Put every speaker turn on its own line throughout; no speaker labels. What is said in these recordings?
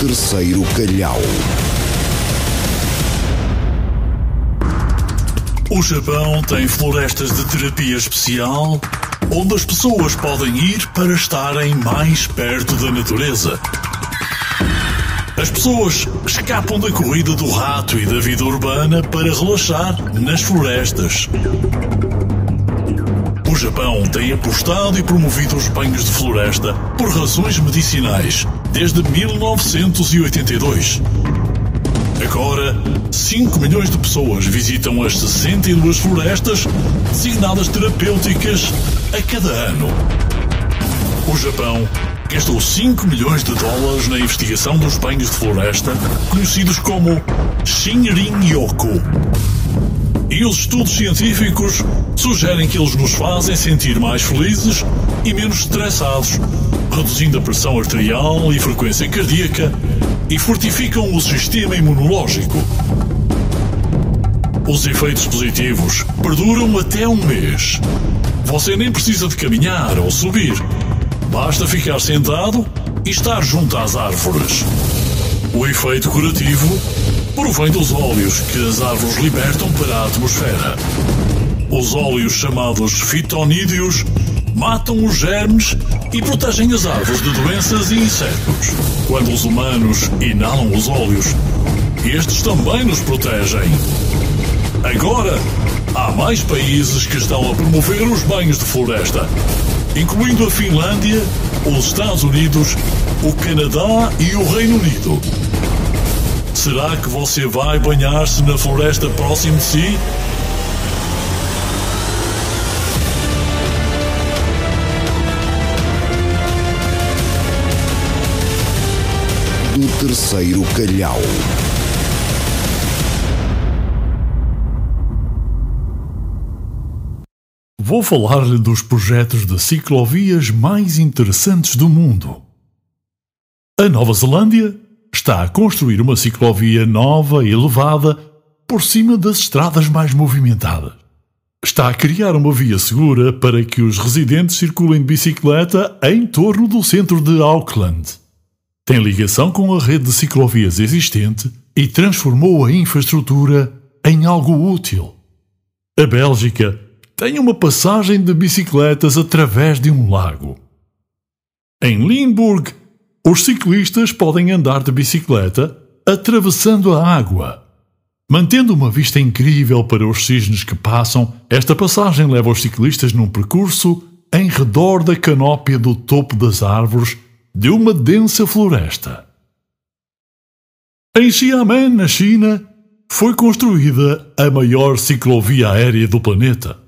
Terceiro Calhau.
O Japão tem florestas de terapia especial onde as pessoas podem ir para estarem mais perto da natureza. As pessoas escapam da corrida do rato e da vida urbana para relaxar nas florestas. O Japão tem apostado e promovido os banhos de floresta por razões medicinais desde 1982. Agora, 5 milhões de pessoas visitam as 62 florestas designadas terapêuticas a cada ano. O Japão gastou 5 milhões de dólares na investigação dos banhos de floresta, conhecidos como Shinrin-yoku. E os estudos científicos sugerem que eles nos fazem sentir mais felizes e menos estressados, reduzindo a pressão arterial e frequência cardíaca e fortificam o sistema imunológico. Os efeitos positivos perduram até um mês. Você nem precisa de caminhar ou subir. Basta ficar sentado e estar junto às árvores. O efeito curativo provém dos óleos que as árvores libertam para a atmosfera. Os óleos chamados fitonídeos matam os germes e protegem as árvores de doenças e insetos. Quando os humanos inalam os óleos, estes também nos protegem. Agora, há mais países que estão a promover os banhos de floresta, incluindo a Finlândia, os Estados Unidos, o Canadá e o Reino Unido. Será que você vai banhar-se na floresta próximo de si?
Terceiro Calhau.
Vou falar-lhe dos projetos de ciclovias mais interessantes do mundo. A Nova Zelândia está a construir uma ciclovia nova e elevada por cima das estradas mais movimentadas. Está a criar uma via segura para que os residentes circulem de bicicleta em torno do centro de Auckland. Tem ligação com a rede de ciclovias existente e transformou a infraestrutura em algo útil. A Bélgica tem uma passagem de bicicletas através de um lago. Em Limburg, os ciclistas podem andar de bicicleta atravessando a água. Mantendo uma vista incrível para os cisnes que passam, esta passagem leva os ciclistas num percurso em redor da canópia do topo das árvores de uma densa floresta. Em Xiamen, na China, foi construída a maior ciclovia aérea do planeta.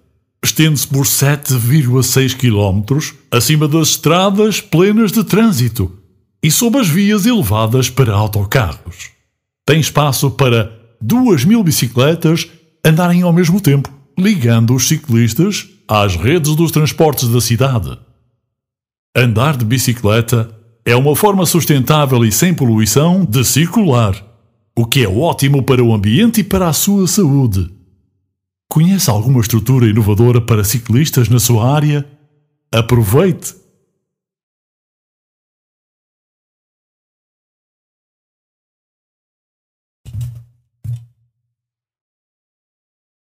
Estende-se por 7,6 km acima das estradas plenas de trânsito e sob as vias elevadas para autocarros. Tem espaço para 2 mil bicicletas andarem ao mesmo tempo, ligando os ciclistas às redes dos transportes da cidade. Andar de bicicleta é uma forma sustentável e sem poluição de circular, o que é ótimo para o ambiente e para a sua saúde. Conhece alguma estrutura inovadora para ciclistas na sua área? Aproveite!